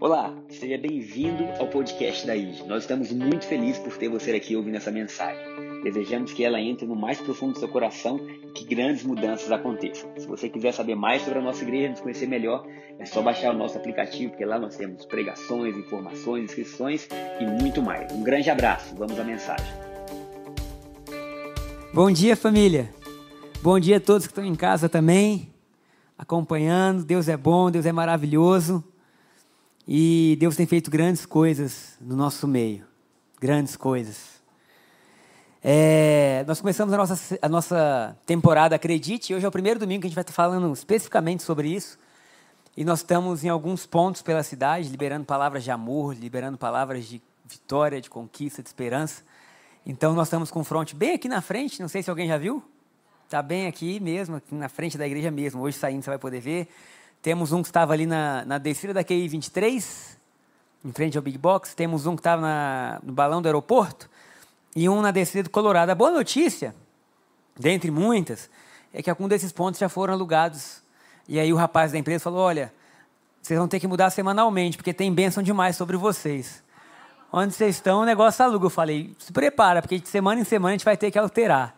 Olá, seja bem-vindo ao podcast da IG. Nós estamos muito felizes por ter você aqui ouvindo essa mensagem. Desejamos que ela entre no mais profundo do seu coração e que grandes mudanças aconteçam. Se você quiser saber mais sobre a nossa igreja, nos conhecer melhor, é só baixar o nosso aplicativo, porque lá nós temos pregações, informações, inscrições e muito mais. Um grande abraço, vamos à mensagem. Bom dia, família. Bom dia a todos que estão em casa também, acompanhando. Deus é bom, Deus é maravilhoso. E Deus tem feito grandes coisas no nosso meio. Grandes coisas. É, nós começamos a nossa, a nossa temporada Acredite. Hoje é o primeiro domingo que a gente vai estar falando especificamente sobre isso. E nós estamos em alguns pontos pela cidade, liberando palavras de amor, liberando palavras de vitória, de conquista, de esperança. Então nós estamos com o fronte bem aqui na frente. Não sei se alguém já viu. Está bem aqui mesmo, aqui na frente da igreja mesmo. Hoje saindo você vai poder ver. Temos um que estava ali na, na descida da QI 23, em frente ao Big Box. Temos um que estava no balão do aeroporto e um na descida do Colorado. A boa notícia, dentre muitas, é que alguns desses pontos já foram alugados. E aí o rapaz da empresa falou: Olha, vocês vão ter que mudar semanalmente, porque tem bênção demais sobre vocês. Onde vocês estão, o negócio aluga. Eu falei: Se prepara, porque de semana em semana a gente vai ter que alterar.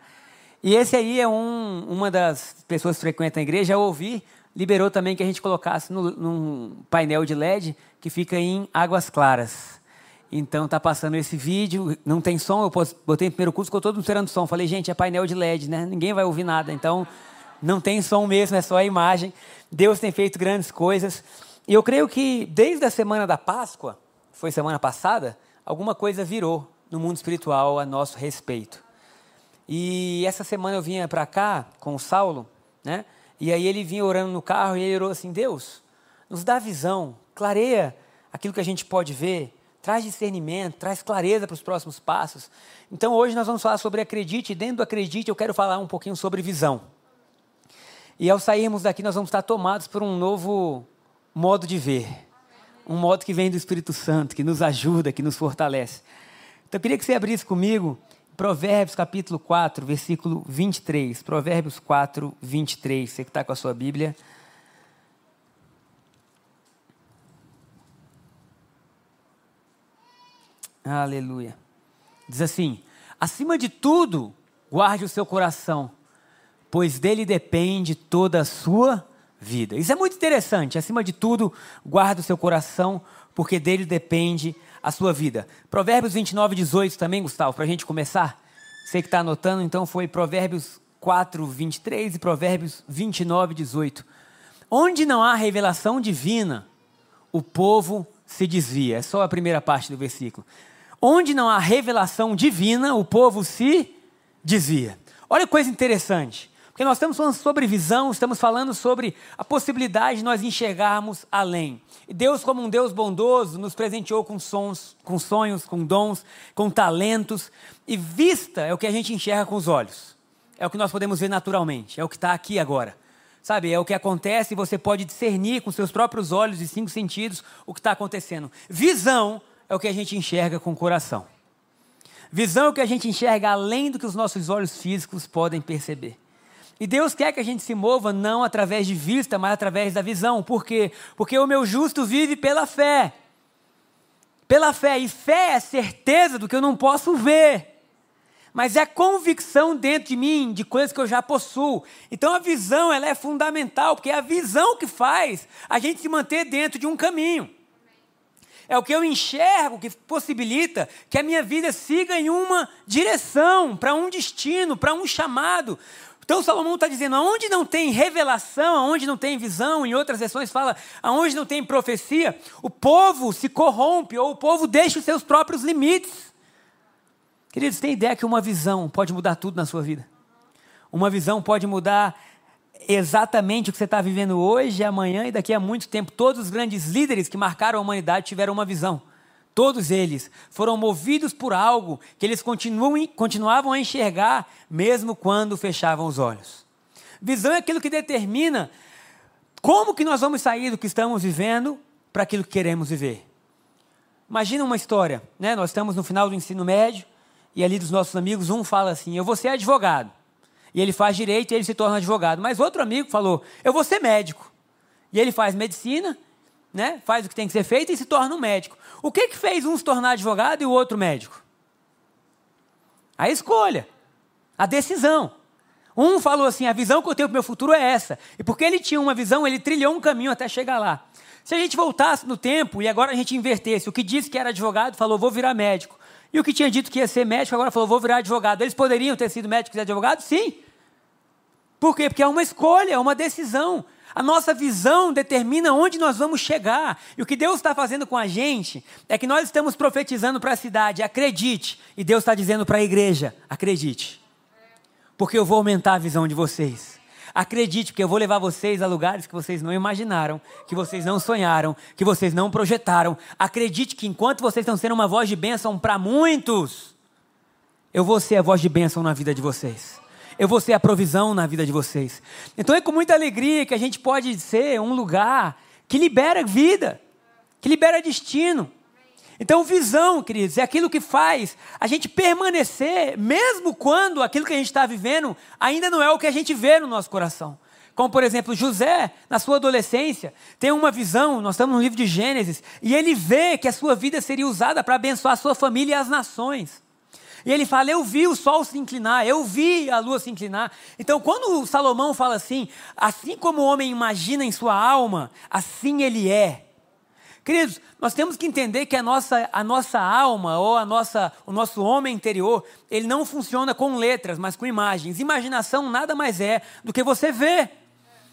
E esse aí é um, uma das pessoas que frequentam a igreja. Eu ouvi liberou também que a gente colocasse no, num painel de LED que fica em Águas Claras. Então tá passando esse vídeo, não tem som, eu botei no primeiro curso, ficou todo esperando som. Falei, gente, é painel de LED, né? Ninguém vai ouvir nada, então não tem som mesmo, é só a imagem. Deus tem feito grandes coisas. E eu creio que desde a semana da Páscoa, foi semana passada, alguma coisa virou no mundo espiritual a nosso respeito. E essa semana eu vinha para cá com o Saulo, né? E aí ele vinha orando no carro e ele orou assim: Deus, nos dá visão, clareia aquilo que a gente pode ver, traz discernimento, traz clareza para os próximos passos. Então hoje nós vamos falar sobre acredite, e dentro do acredite eu quero falar um pouquinho sobre visão. E ao sairmos daqui nós vamos estar tomados por um novo modo de ver. Um modo que vem do Espírito Santo, que nos ajuda, que nos fortalece. Então eu queria que você abrisse comigo Provérbios capítulo 4, versículo 23. Provérbios 4, 23. Você que está com a sua Bíblia. Aleluia. Diz assim: acima de tudo, guarde o seu coração, pois dele depende toda a sua vida. Isso é muito interessante. Acima de tudo, guarde o seu coração, porque dele depende a sua vida. Provérbios 29, 18 também, Gustavo, para a gente começar. Você que está anotando, então foi Provérbios 4, 23 e Provérbios 29, 18. Onde não há revelação divina, o povo se desvia. É só a primeira parte do versículo. Onde não há revelação divina, o povo se desvia. Olha que coisa interessante. Porque nós estamos falando sobre visão, estamos falando sobre a possibilidade de nós enxergarmos além. E Deus, como um Deus bondoso, nos presenteou com sons, com sonhos, com dons, com talentos. E vista é o que a gente enxerga com os olhos. É o que nós podemos ver naturalmente, é o que está aqui agora. Sabe, é o que acontece e você pode discernir com seus próprios olhos e cinco sentidos o que está acontecendo. Visão é o que a gente enxerga com o coração. Visão é o que a gente enxerga além do que os nossos olhos físicos podem perceber. E Deus quer que a gente se mova não através de vista, mas através da visão. Por quê? Porque o meu justo vive pela fé. Pela fé. E fé é certeza do que eu não posso ver. Mas é convicção dentro de mim de coisas que eu já possuo. Então a visão ela é fundamental, porque é a visão que faz a gente se manter dentro de um caminho. É o que eu enxergo que possibilita que a minha vida siga em uma direção, para um destino, para um chamado. Então Salomão está dizendo, aonde não tem revelação, aonde não tem visão, em outras versões fala, aonde não tem profecia, o povo se corrompe, ou o povo deixa os seus próprios limites. Queridos, tem ideia que uma visão pode mudar tudo na sua vida? Uma visão pode mudar exatamente o que você está vivendo hoje, amanhã e daqui a muito tempo. Todos os grandes líderes que marcaram a humanidade tiveram uma visão. Todos eles foram movidos por algo que eles continuam, continuavam a enxergar, mesmo quando fechavam os olhos. Visão é aquilo que determina como que nós vamos sair do que estamos vivendo para aquilo que queremos viver. Imagina uma história, né? Nós estamos no final do ensino médio e ali dos nossos amigos um fala assim: "Eu vou ser advogado". E ele faz direito e ele se torna advogado. Mas outro amigo falou: "Eu vou ser médico". E ele faz medicina, né? faz o que tem que ser feito e se torna um médico. O que, que fez um se tornar advogado e o outro médico? A escolha, a decisão. Um falou assim: a visão que eu tenho para o meu futuro é essa. E porque ele tinha uma visão, ele trilhou um caminho até chegar lá. Se a gente voltasse no tempo e agora a gente invertesse, o que disse que era advogado falou, vou virar médico. E o que tinha dito que ia ser médico agora falou, vou virar advogado. Eles poderiam ter sido médicos e advogados? Sim. Por quê? Porque é uma escolha, é uma decisão. A nossa visão determina onde nós vamos chegar. E o que Deus está fazendo com a gente é que nós estamos profetizando para a cidade, acredite. E Deus está dizendo para a igreja, acredite. Porque eu vou aumentar a visão de vocês. Acredite, porque eu vou levar vocês a lugares que vocês não imaginaram, que vocês não sonharam, que vocês não projetaram. Acredite que enquanto vocês estão sendo uma voz de bênção para muitos, eu vou ser a voz de bênção na vida de vocês. Eu vou ser a provisão na vida de vocês. Então é com muita alegria que a gente pode ser um lugar que libera vida, que libera destino. Então, visão, queridos, é aquilo que faz a gente permanecer, mesmo quando aquilo que a gente está vivendo ainda não é o que a gente vê no nosso coração. Como, por exemplo, José, na sua adolescência, tem uma visão, nós estamos no livro de Gênesis, e ele vê que a sua vida seria usada para abençoar a sua família e as nações. E ele fala: Eu vi o sol se inclinar, eu vi a lua se inclinar. Então, quando Salomão fala assim, assim como o homem imagina em sua alma, assim ele é. Queridos, nós temos que entender que a nossa, a nossa alma ou a nossa, o nosso homem interior, ele não funciona com letras, mas com imagens. Imaginação nada mais é do que você vê.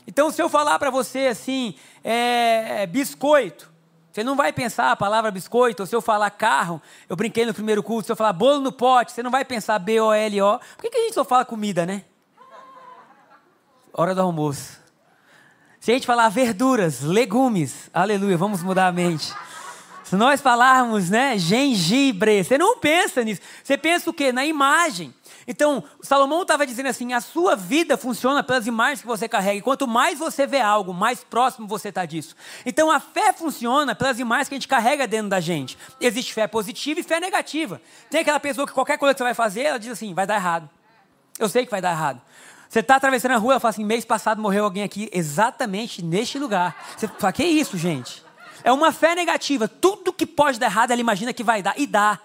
Então, se eu falar para você assim, é, é, biscoito, você não vai pensar a palavra biscoito, ou se eu falar carro, eu brinquei no primeiro culto, se eu falar bolo no pote, você não vai pensar B-O-L-O. Por que, que a gente só fala comida, né? Hora do almoço. Se a gente falar verduras, legumes, aleluia, vamos mudar a mente. Se nós falarmos, né, gengibre, você não pensa nisso. Você pensa o quê? Na imagem. Então, Salomão estava dizendo assim: a sua vida funciona pelas imagens que você carrega. E quanto mais você vê algo, mais próximo você está disso. Então, a fé funciona pelas imagens que a gente carrega dentro da gente. Existe fé positiva e fé negativa. Tem aquela pessoa que qualquer coisa que você vai fazer, ela diz assim: vai dar errado. Eu sei que vai dar errado. Você está atravessando a rua, ela fala assim: mês passado morreu alguém aqui exatamente neste lugar. Você fala: que isso, gente? É uma fé negativa. Tudo que pode dar errado, ela imagina que vai dar. E dá.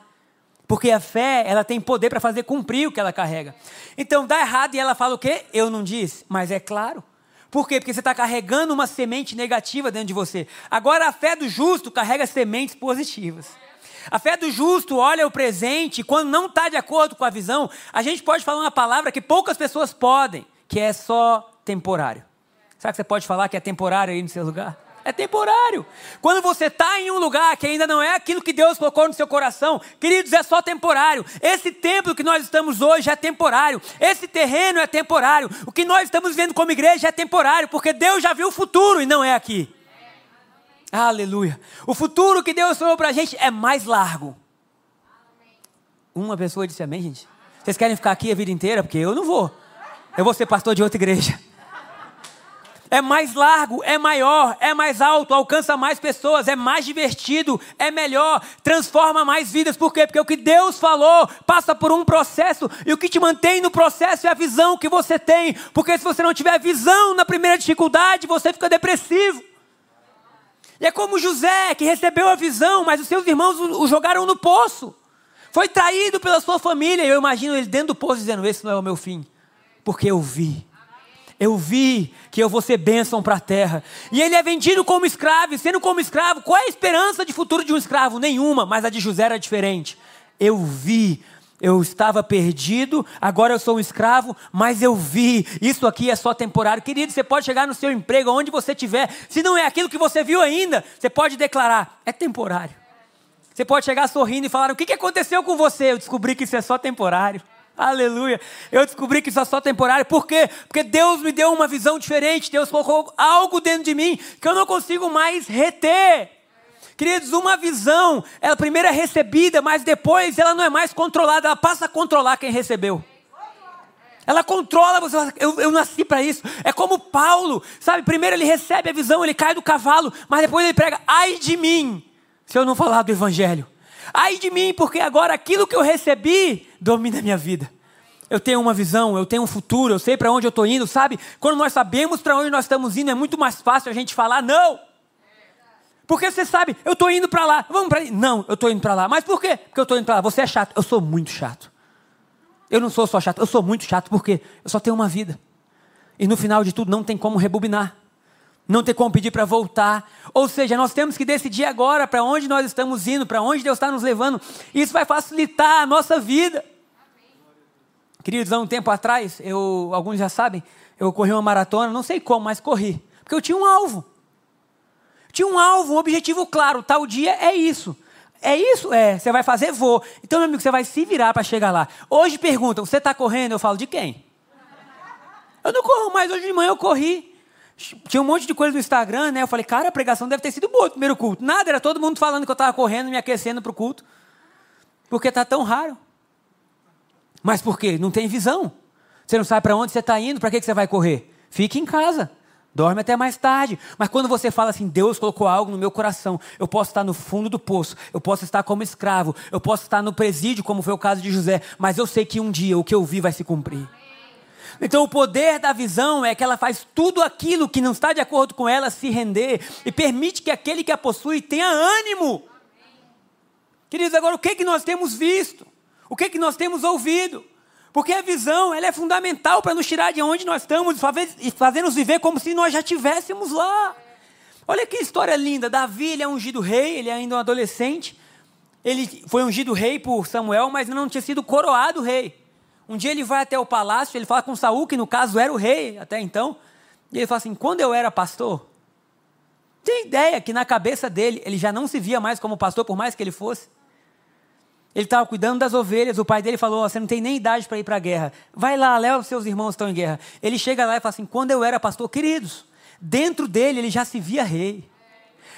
Porque a fé, ela tem poder para fazer cumprir o que ela carrega. Então dá errado e ela fala o quê? Eu não disse. Mas é claro. Por quê? Porque você está carregando uma semente negativa dentro de você. Agora a fé do justo carrega sementes positivas. A fé do justo olha o presente quando não está de acordo com a visão, a gente pode falar uma palavra que poucas pessoas podem, que é só temporário. Sabe que você pode falar que é temporário aí no seu lugar? É temporário. Quando você está em um lugar que ainda não é aquilo que Deus colocou no seu coração, queridos, é só temporário. Esse templo que nós estamos hoje é temporário. Esse terreno é temporário. O que nós estamos vendo como igreja é temporário, porque Deus já viu o futuro e não é aqui. Aleluia. O futuro que Deus falou para a gente é mais largo. Uma pessoa disse amém, gente? Vocês querem ficar aqui a vida inteira? Porque eu não vou. Eu vou ser pastor de outra igreja. É mais largo, é maior, é mais alto, alcança mais pessoas, é mais divertido, é melhor, transforma mais vidas. Por quê? Porque o que Deus falou passa por um processo e o que te mantém no processo é a visão que você tem. Porque se você não tiver visão na primeira dificuldade, você fica depressivo. E é como José, que recebeu a visão, mas os seus irmãos o jogaram no poço. Foi traído pela sua família. Eu imagino ele dentro do poço dizendo: Esse não é o meu fim. Porque eu vi. Eu vi que eu vou ser bênção para a terra. E ele é vendido como escravo. E sendo como escravo, qual é a esperança de futuro de um escravo? Nenhuma, mas a de José era diferente. Eu vi eu estava perdido, agora eu sou um escravo, mas eu vi, isso aqui é só temporário. Querido, você pode chegar no seu emprego, onde você estiver, se não é aquilo que você viu ainda, você pode declarar: é temporário. Você pode chegar sorrindo e falar: o que aconteceu com você? Eu descobri que isso é só temporário. Aleluia. Eu descobri que isso é só temporário. Por quê? Porque Deus me deu uma visão diferente. Deus colocou algo dentro de mim que eu não consigo mais reter. Queridos, uma visão, ela primeiro é recebida, mas depois ela não é mais controlada, ela passa a controlar quem recebeu. Ela controla você. Eu, eu nasci para isso. É como Paulo, sabe? Primeiro ele recebe a visão, ele cai do cavalo, mas depois ele prega: ai de mim, se eu não falar do evangelho. Ai de mim, porque agora aquilo que eu recebi domina a minha vida. eu tenho uma visão, eu tenho um futuro, eu sei para onde eu estou indo, sabe? Quando nós sabemos para onde nós estamos indo, é muito mais fácil a gente falar não. Porque você sabe, eu estou indo para lá, vamos para aí. Não, eu estou indo para lá. Mas por quê? Porque eu estou indo para lá. Você é chato. Eu sou muito chato. Eu não sou só chato, eu sou muito chato porque eu só tenho uma vida. E no final de tudo não tem como rebobinar. Não tem como pedir para voltar. Ou seja, nós temos que decidir agora para onde nós estamos indo, para onde Deus está nos levando. Isso vai facilitar a nossa vida. Queridos, há um tempo atrás, eu, alguns já sabem, eu corri uma maratona, não sei como, mas corri. Porque eu tinha um alvo. Tinha um alvo, um objetivo claro. Tal dia é isso. É isso? É. Você vai fazer? Vou. Então, meu amigo, você vai se virar para chegar lá. Hoje perguntam, você está correndo? Eu falo, de quem? Eu não corro mais. Hoje de manhã eu corri. Tinha um monte de coisa no Instagram, né? Eu falei, cara, a pregação deve ter sido boa no primeiro culto. Nada, era todo mundo falando que eu estava correndo, me aquecendo para o culto. Porque está tão raro. Mas por quê? Não tem visão. Você não sabe para onde você está indo, para que, que você vai correr? Fique em casa. Dorme até mais tarde. Mas quando você fala assim, Deus colocou algo no meu coração, eu posso estar no fundo do poço, eu posso estar como escravo, eu posso estar no presídio, como foi o caso de José, mas eu sei que um dia o que eu vi vai se cumprir. Então, o poder da visão é que ela faz tudo aquilo que não está de acordo com ela se render e permite que aquele que a possui tenha ânimo. Queridos, agora o que, que nós temos visto? O que, que nós temos ouvido? Porque a visão ela é fundamental para nos tirar de onde nós estamos e fazer nos viver como se nós já estivéssemos lá. Olha que história linda. Davi ele é ungido rei, ele é ainda um adolescente. Ele foi ungido rei por Samuel, mas não tinha sido coroado rei. Um dia ele vai até o palácio, ele fala com Saul, que no caso era o rei até então. E ele fala assim: quando eu era pastor, tem ideia que na cabeça dele ele já não se via mais como pastor, por mais que ele fosse. Ele estava cuidando das ovelhas. O pai dele falou: Você não tem nem idade para ir para a guerra. Vai lá, leva os seus irmãos estão em guerra. Ele chega lá e fala assim: Quando eu era pastor, queridos, dentro dele ele já se via rei.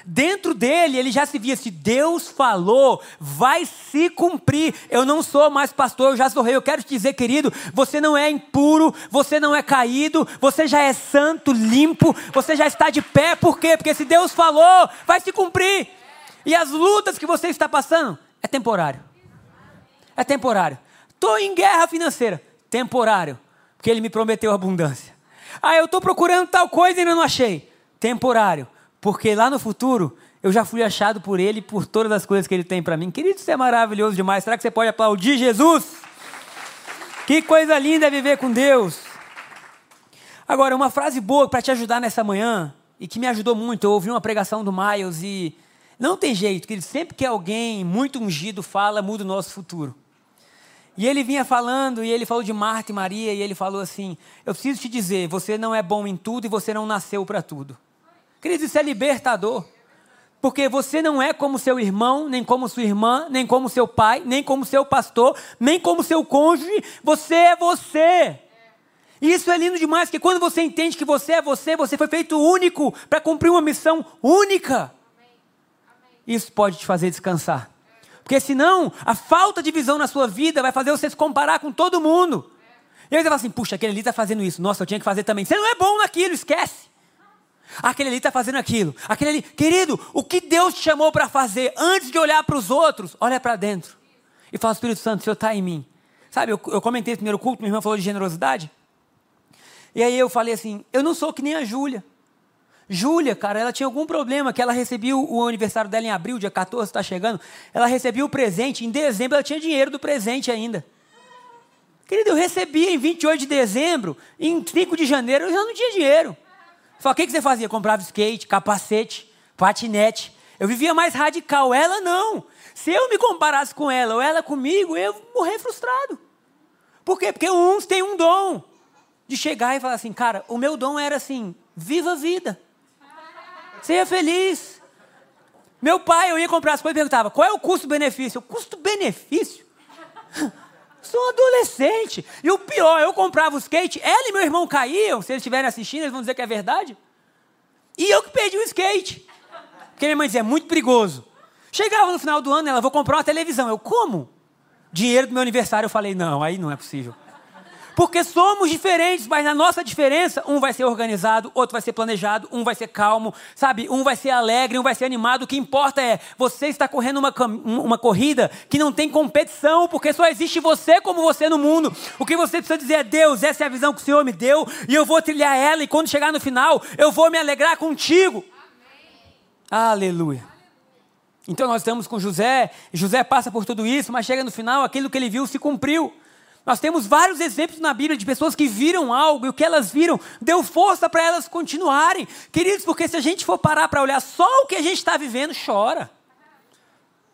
Dentro dele ele já se via: se Deus falou, vai se cumprir. Eu não sou mais pastor, eu já sou rei. Eu quero te dizer, querido, você não é impuro, você não é caído, você já é santo, limpo, você já está de pé. Por quê? Porque se Deus falou, vai se cumprir. E as lutas que você está passando é temporário. É temporário. Estou em guerra financeira. Temporário. Porque ele me prometeu abundância. Ah, eu estou procurando tal coisa e ainda não achei. Temporário. Porque lá no futuro eu já fui achado por ele por todas as coisas que ele tem para mim. Querido, isso é maravilhoso demais. Será que você pode aplaudir Jesus? Que coisa linda é viver com Deus. Agora, uma frase boa para te ajudar nessa manhã, e que me ajudou muito. Eu ouvi uma pregação do Miles e não tem jeito, que sempre que alguém muito ungido fala, muda o nosso futuro. E ele vinha falando, e ele falou de Marta e Maria, e ele falou assim: Eu preciso te dizer, você não é bom em tudo e você não nasceu para tudo. Querido, isso é libertador. Porque você não é como seu irmão, nem como sua irmã, nem como seu pai, nem como seu pastor, nem como seu cônjuge. Você é você. E isso é lindo demais, porque quando você entende que você é você, você foi feito único para cumprir uma missão única. Isso pode te fazer descansar. Porque senão, a falta de visão na sua vida vai fazer você se comparar com todo mundo. E aí você fala assim, puxa, aquele ali está fazendo isso. Nossa, eu tinha que fazer também. Você não é bom naquilo, esquece. Aquele ali está fazendo aquilo. Aquele ali. Querido, o que Deus te chamou para fazer antes de olhar para os outros, olha para dentro. E fala, Espírito Santo, o Senhor está em mim. Sabe, eu, eu comentei no primeiro culto, minha irmã falou de generosidade. E aí eu falei assim, eu não sou que nem a Júlia. Júlia, cara, ela tinha algum problema que ela recebia o aniversário dela em abril, dia 14, está chegando. Ela recebia o presente, em dezembro ela tinha dinheiro do presente ainda. Querido, eu recebia em 28 de dezembro, em 5 de janeiro eu já não tinha dinheiro. Falei, o que, que você fazia? Comprava skate, capacete, patinete. Eu vivia mais radical, ela não. Se eu me comparasse com ela ou ela comigo, eu morrer frustrado. Por quê? Porque uns têm um dom de chegar e falar assim, cara, o meu dom era assim, viva a vida. Seja feliz. Meu pai, eu ia comprar as coisas e perguntava: qual é o custo-benefício? Custo-benefício? Sou adolescente. E o pior, eu comprava o skate, ela e meu irmão caíam. Se eles estiverem assistindo, eles vão dizer que é verdade. E eu que perdi o skate. Porque minha mãe dizia: é muito perigoso. Chegava no final do ano, ela, vou comprar uma televisão. Eu, como? Dinheiro do meu aniversário. Eu falei: não, aí não é possível. Porque somos diferentes, mas na nossa diferença, um vai ser organizado, outro vai ser planejado, um vai ser calmo, sabe? Um vai ser alegre, um vai ser animado. O que importa é você está correndo uma, uma corrida que não tem competição, porque só existe você como você no mundo. O que você precisa dizer é: Deus, essa é a visão que o Senhor me deu, e eu vou trilhar ela, e quando chegar no final, eu vou me alegrar contigo. Amém. Aleluia. Então nós estamos com José, José passa por tudo isso, mas chega no final, aquilo que ele viu se cumpriu. Nós temos vários exemplos na Bíblia de pessoas que viram algo e o que elas viram deu força para elas continuarem. Queridos, porque se a gente for parar para olhar só o que a gente está vivendo, chora.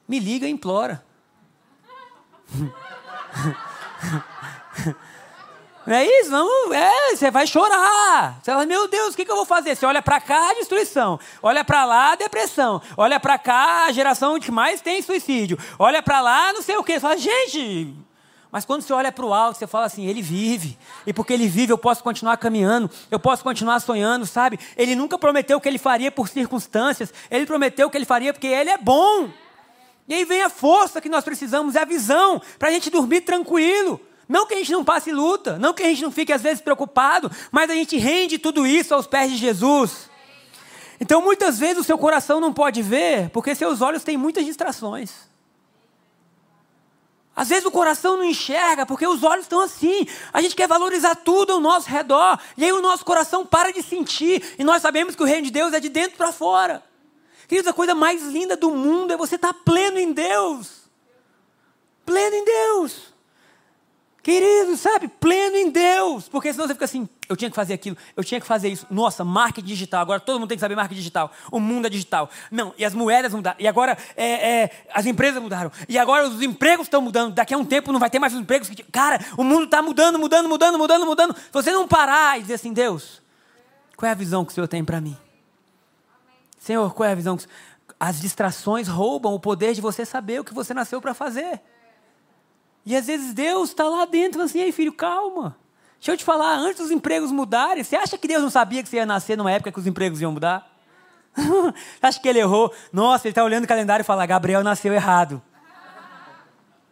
Me liga e implora. Não é isso? Não, é, você vai chorar. Você fala, meu Deus, o que, que eu vou fazer? Você olha para cá, destruição. Olha para lá, depressão. Olha para cá, a geração que mais tem suicídio. Olha para lá, não sei o quê. Você fala, gente... Mas quando você olha para o alto, você fala assim, ele vive. E porque ele vive, eu posso continuar caminhando. Eu posso continuar sonhando, sabe? Ele nunca prometeu que ele faria por circunstâncias. Ele prometeu que ele faria porque ele é bom. E aí vem a força que nós precisamos, é a visão, para a gente dormir tranquilo. Não que a gente não passe luta, não que a gente não fique às vezes preocupado, mas a gente rende tudo isso aos pés de Jesus. Então muitas vezes o seu coração não pode ver, porque seus olhos têm muitas distrações. Às vezes o coração não enxerga, porque os olhos estão assim. A gente quer valorizar tudo ao nosso redor, e aí o nosso coração para de sentir, e nós sabemos que o reino de Deus é de dentro para fora. Queridos, a coisa mais linda do mundo é você estar pleno em Deus. Pleno em Deus. Querido, sabe? Pleno em Deus. Porque senão você fica assim, eu tinha que fazer aquilo, eu tinha que fazer isso. Nossa, marketing digital. Agora todo mundo tem que saber marketing digital. O mundo é digital. Não, e as moedas mudaram. E agora é, é, as empresas mudaram. E agora os empregos estão mudando. Daqui a um tempo não vai ter mais os empregos. Cara, o mundo está mudando, mudando, mudando, mudando, mudando. Se você não parar e dizer assim, Deus, qual é a visão que o Senhor tem para mim? Senhor, qual é a visão? Que... As distrações roubam o poder de você saber o que você nasceu para fazer. E às vezes Deus está lá dentro assim, ei filho, calma. Deixa eu te falar, antes dos empregos mudarem, você acha que Deus não sabia que você ia nascer numa época que os empregos iam mudar? acha que ele errou? Nossa, ele está olhando o calendário e fala, Gabriel nasceu errado.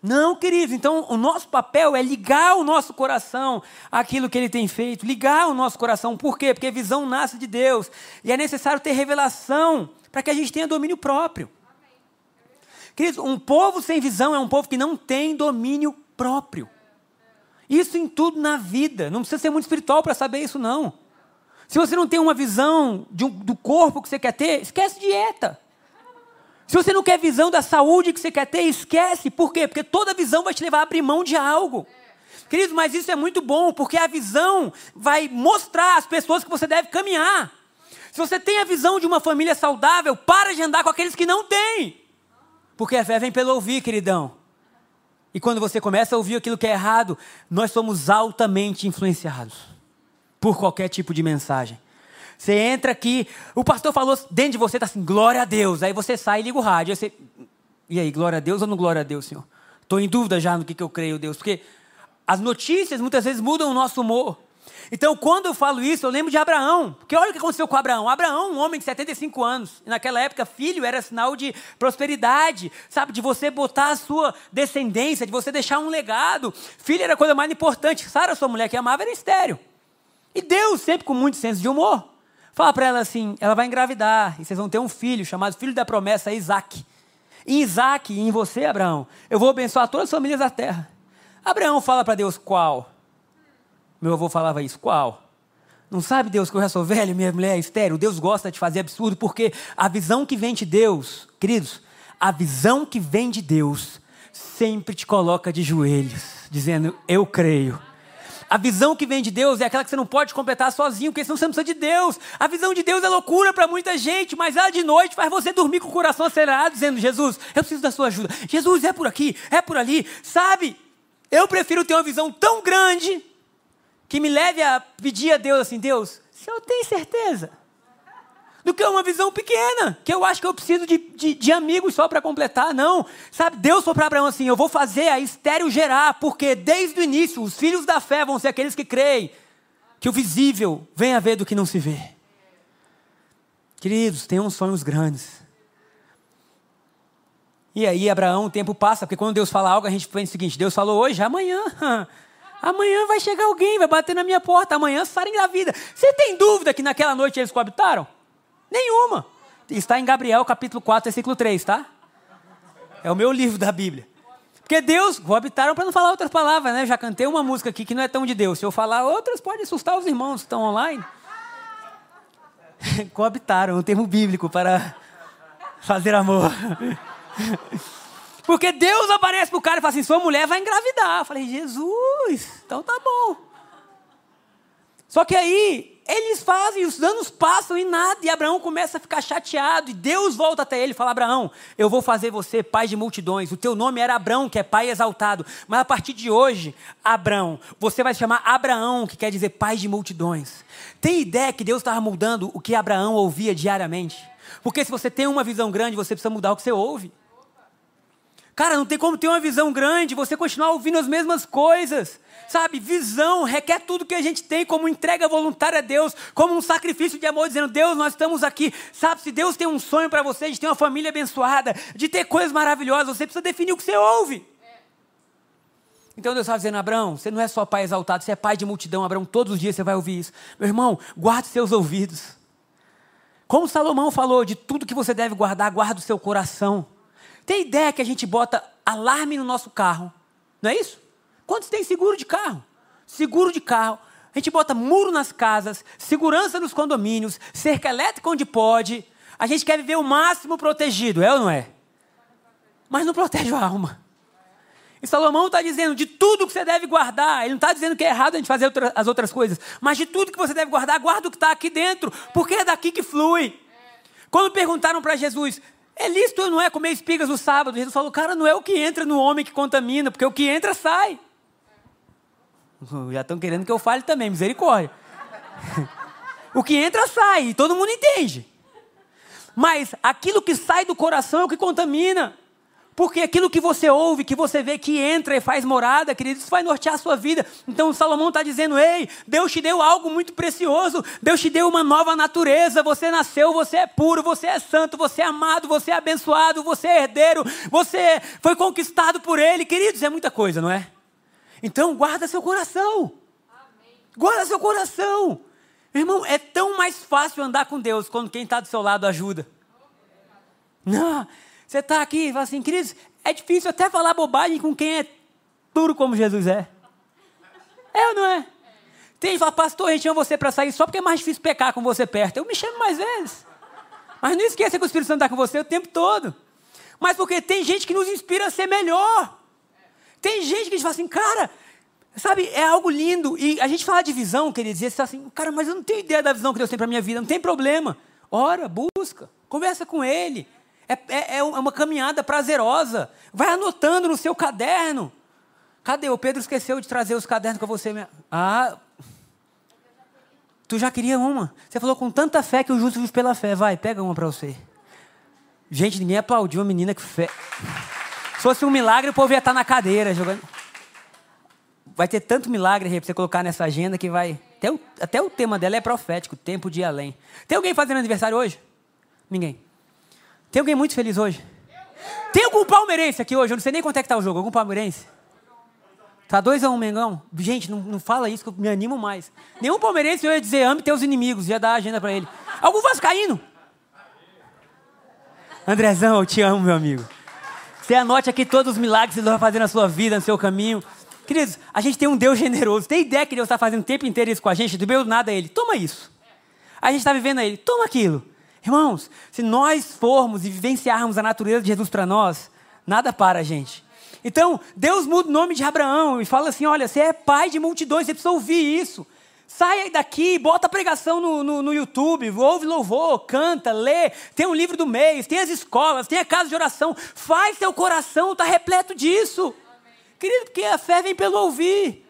Não, queridos, então o nosso papel é ligar o nosso coração àquilo que ele tem feito, ligar o nosso coração. Por quê? Porque visão nasce de Deus. E é necessário ter revelação para que a gente tenha domínio próprio. Queridos, um povo sem visão é um povo que não tem domínio próprio. Isso em tudo na vida. Não precisa ser muito espiritual para saber isso, não. Se você não tem uma visão um, do corpo que você quer ter, esquece dieta. Se você não quer visão da saúde que você quer ter, esquece. Por quê? Porque toda visão vai te levar a abrir mão de algo. Queridos, mas isso é muito bom, porque a visão vai mostrar às pessoas que você deve caminhar. Se você tem a visão de uma família saudável, para de andar com aqueles que não têm. Porque a fé vem pelo ouvir, queridão. E quando você começa a ouvir aquilo que é errado, nós somos altamente influenciados por qualquer tipo de mensagem. Você entra aqui, o pastor falou dentro de você, está assim, glória a Deus. Aí você sai e liga o rádio. Aí você, e aí, glória a Deus ou não glória a Deus, Senhor? Estou em dúvida já no que, que eu creio, Deus. Porque as notícias muitas vezes mudam o nosso humor. Então, quando eu falo isso, eu lembro de Abraão. Porque olha o que aconteceu com Abraão. Abraão, um homem de 75 anos. E naquela época, filho era sinal de prosperidade, sabe? De você botar a sua descendência, de você deixar um legado. Filho era a coisa mais importante. Sara, sua mulher que amava, era estéreo. E Deus, sempre com muito senso de humor, fala para ela assim: ela vai engravidar. E vocês vão ter um filho, chamado filho da promessa, Isaac. Em Isaac e em você, Abraão, eu vou abençoar todas as famílias da terra. Abraão fala para Deus qual? Meu avô falava isso. Qual? Não sabe Deus que eu já sou velho, minha mulher é estéreo? Deus gosta de fazer absurdo, porque a visão que vem de Deus, queridos, a visão que vem de Deus sempre te coloca de joelhos, dizendo: Eu creio. A visão que vem de Deus é aquela que você não pode completar sozinho, porque senão você não precisa de Deus. A visão de Deus é loucura para muita gente, mas ela de noite faz você dormir com o coração acelerado, dizendo: Jesus, eu preciso da sua ajuda. Jesus, é por aqui, é por ali. Sabe? Eu prefiro ter uma visão tão grande que me leve a pedir a Deus assim: Deus, se eu tenho certeza, do que uma visão pequena, que eu acho que eu preciso de, de, de amigos só para completar. Não, sabe? Deus falou para Abraão assim: eu vou fazer a estéreo gerar, porque desde o início os filhos da fé vão ser aqueles que creem que o visível vem a ver do que não se vê. Queridos, tenham sonhos grandes. E aí, Abraão, o tempo passa, porque quando Deus fala algo, a gente pensa o seguinte: Deus falou hoje, amanhã. Amanhã vai chegar alguém, vai bater na minha porta. Amanhã Sara engravida. Você tem dúvida que naquela noite eles coabitaram? Nenhuma. Está em Gabriel capítulo 4, versículo 3, tá? É o meu livro da Bíblia. Porque Deus, coabitaram para não falar outras palavras, né? Já cantei uma música aqui que não é tão de Deus. Se eu falar outras, pode assustar os irmãos que estão online. coabitaram, um termo bíblico para fazer amor. Porque Deus aparece pro cara e fala assim: sua mulher vai engravidar. Eu falei, Jesus, então tá bom. Só que aí, eles fazem, os anos passam e nada, e Abraão começa a ficar chateado, e Deus volta até ele e fala: Abraão, eu vou fazer você pai de multidões. O teu nome era Abraão, que é pai exaltado, mas a partir de hoje, Abraão, você vai se chamar Abraão, que quer dizer pai de multidões. Tem ideia que Deus estava mudando o que Abraão ouvia diariamente? Porque se você tem uma visão grande, você precisa mudar o que você ouve. Cara, não tem como ter uma visão grande, você continuar ouvindo as mesmas coisas. Sabe, visão requer tudo que a gente tem como entrega voluntária a Deus, como um sacrifício de amor, dizendo: Deus, nós estamos aqui. Sabe, se Deus tem um sonho para você, de ter uma família abençoada, de ter coisas maravilhosas, você precisa definir o que você ouve. Então Deus está dizendo, Abraão, você não é só pai exaltado, você é pai de multidão, Abraão, todos os dias você vai ouvir isso. Meu irmão, guarde seus ouvidos. Como Salomão falou, de tudo que você deve guardar, guarda o seu coração. Tem ideia que a gente bota alarme no nosso carro? Não é isso? Quantos tem seguro de carro? Seguro de carro. A gente bota muro nas casas, segurança nos condomínios, cerca elétrica onde pode. A gente quer viver o máximo protegido, é ou não é? Mas não protege a alma. E Salomão está dizendo de tudo que você deve guardar. Ele não está dizendo que é errado a gente fazer outra, as outras coisas. Mas de tudo que você deve guardar, guarda o que está aqui dentro. Porque é daqui que flui. Quando perguntaram para Jesus, é lícito ou não é comer espigas no sábado? Jesus falou, cara, não é o que entra no homem que contamina, porque o que entra sai. Já estão querendo que eu fale também, misericórdia. o que entra sai, todo mundo entende. Mas aquilo que sai do coração é o que contamina. Porque aquilo que você ouve, que você vê que entra e faz morada, querido, isso vai nortear a sua vida. Então Salomão está dizendo: ei, Deus te deu algo muito precioso, Deus te deu uma nova natureza. Você nasceu, você é puro, você é santo, você é amado, você é abençoado, você é herdeiro, você foi conquistado por Ele. Queridos, é muita coisa, não é? Então guarda seu coração. Guarda seu coração. Irmão, é tão mais fácil andar com Deus quando quem está do seu lado ajuda. Não. Você está aqui e fala assim, queridos, é difícil até falar bobagem com quem é duro como Jesus é. É ou não é? Tem gente que fala, pastor, a gente chama você para sair só porque é mais difícil pecar com você perto. Eu me chamo mais vezes. Mas não esqueça que o Espírito Santo está com você o tempo todo. Mas porque tem gente que nos inspira a ser melhor. Tem gente que diz assim, cara, sabe, é algo lindo. E a gente fala de visão, queria dizer assim, cara, mas eu não tenho ideia da visão que Deus tem para minha vida. Não tem problema. Ora, busca, conversa com Ele. É, é, é uma caminhada prazerosa. Vai anotando no seu caderno. Cadê? O Pedro esqueceu de trazer os cadernos para você. Ah, tu já queria uma. Você falou com tanta fé que o justo vive pela fé. Vai, pega uma para você. Gente, ninguém aplaudiu a menina que fé. Se fosse um milagre, o povo ia estar na cadeira jogando. Vai ter tanto milagre para você colocar nessa agenda que vai. Até o, até o tema dela é profético, tempo de ir além. Tem alguém fazendo aniversário hoje? Ninguém. Tem alguém muito feliz hoje? Tem algum palmeirense aqui hoje? Eu não sei nem quanto é que tá o jogo. Algum palmeirense? Tá 2x1, um, Mengão? Gente, não, não fala isso que eu me animo mais. Nenhum palmeirense eu ia dizer ame teus inimigos, ia dar a agenda para ele. Algum vascaíno? Andrezão, eu te amo, meu amigo. Você anote aqui todos os milagres que Deus vai fazer na sua vida, no seu caminho. Queridos, a gente tem um Deus generoso. Tem ideia que Deus está fazendo o tempo inteiro isso com a gente? Do meio do nada ele. Toma isso. A gente está vivendo ele. Toma aquilo. Irmãos, se nós formos e vivenciarmos a natureza de Jesus para nós, nada para a gente. Então, Deus muda o nome de Abraão e fala assim: olha, você é pai de multidões, você precisa ouvir isso. Sai daqui, bota a pregação no, no, no, YouTube, ouve louvor, canta, lê, tem um livro do mês, tem as escolas, tem a casa de oração. Faz teu coração, está repleto disso. Amém. Querido, porque a fé vem pelo ouvir.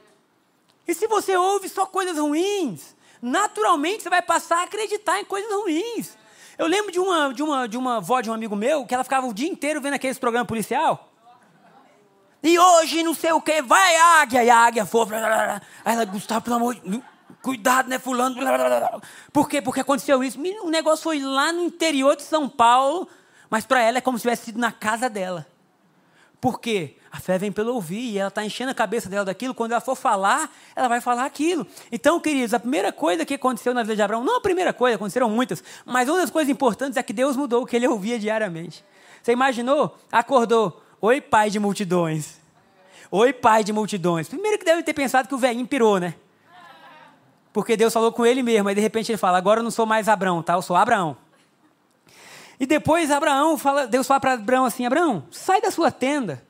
E se você ouve só coisas ruins, naturalmente você vai passar a acreditar em coisas ruins. Eu lembro de uma, de uma, de uma avó de um amigo meu que ela ficava o dia inteiro vendo aqueles programas policial. E hoje não sei o que, vai águia, e a águia foi. Aí ela, Gustavo, pelo amor de cuidado, né, fulano. Por quê? Porque aconteceu isso. O negócio foi lá no interior de São Paulo, mas para ela é como se tivesse sido na casa dela. Por quê? A fé vem pelo ouvir, e ela está enchendo a cabeça dela daquilo. Quando ela for falar, ela vai falar aquilo. Então, queridos, a primeira coisa que aconteceu na vida de Abraão, não a primeira coisa, aconteceram muitas, mas uma das coisas importantes é que Deus mudou o que ele ouvia diariamente. Você imaginou? Acordou. Oi, pai de multidões. Oi, pai de multidões. Primeiro que deve ter pensado que o velhinho pirou, né? Porque Deus falou com ele mesmo, aí de repente ele fala: Agora eu não sou mais Abraão, tá? Eu sou Abraão. E depois Abraão fala, Deus fala para Abraão assim: Abraão, sai da sua tenda.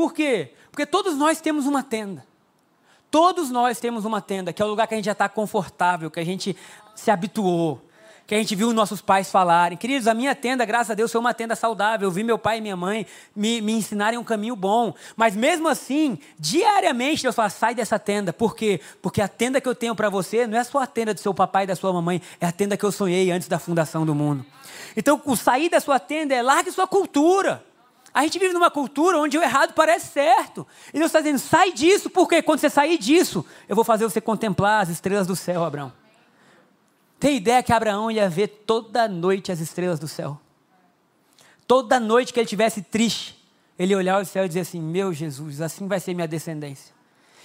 Por quê? Porque todos nós temos uma tenda. Todos nós temos uma tenda, que é o lugar que a gente já está confortável, que a gente se habituou, que a gente viu nossos pais falarem. Queridos, a minha tenda, graças a Deus, foi uma tenda saudável. Eu vi meu pai e minha mãe me, me ensinarem um caminho bom. Mas mesmo assim, diariamente Deus fala: sai dessa tenda. Por quê? Porque a tenda que eu tenho para você não é só a tenda do seu papai e da sua mamãe, é a tenda que eu sonhei antes da fundação do mundo. Então, o sair da sua tenda é largue sua cultura. A gente vive numa cultura onde o errado parece certo. E Deus está dizendo: sai disso, porque quando você sair disso, eu vou fazer você contemplar as estrelas do céu, Abraão. Tem ideia que Abraão ia ver toda noite as estrelas do céu? Toda noite que ele tivesse triste, ele olhava o céu e dizia assim: Meu Jesus, assim vai ser minha descendência.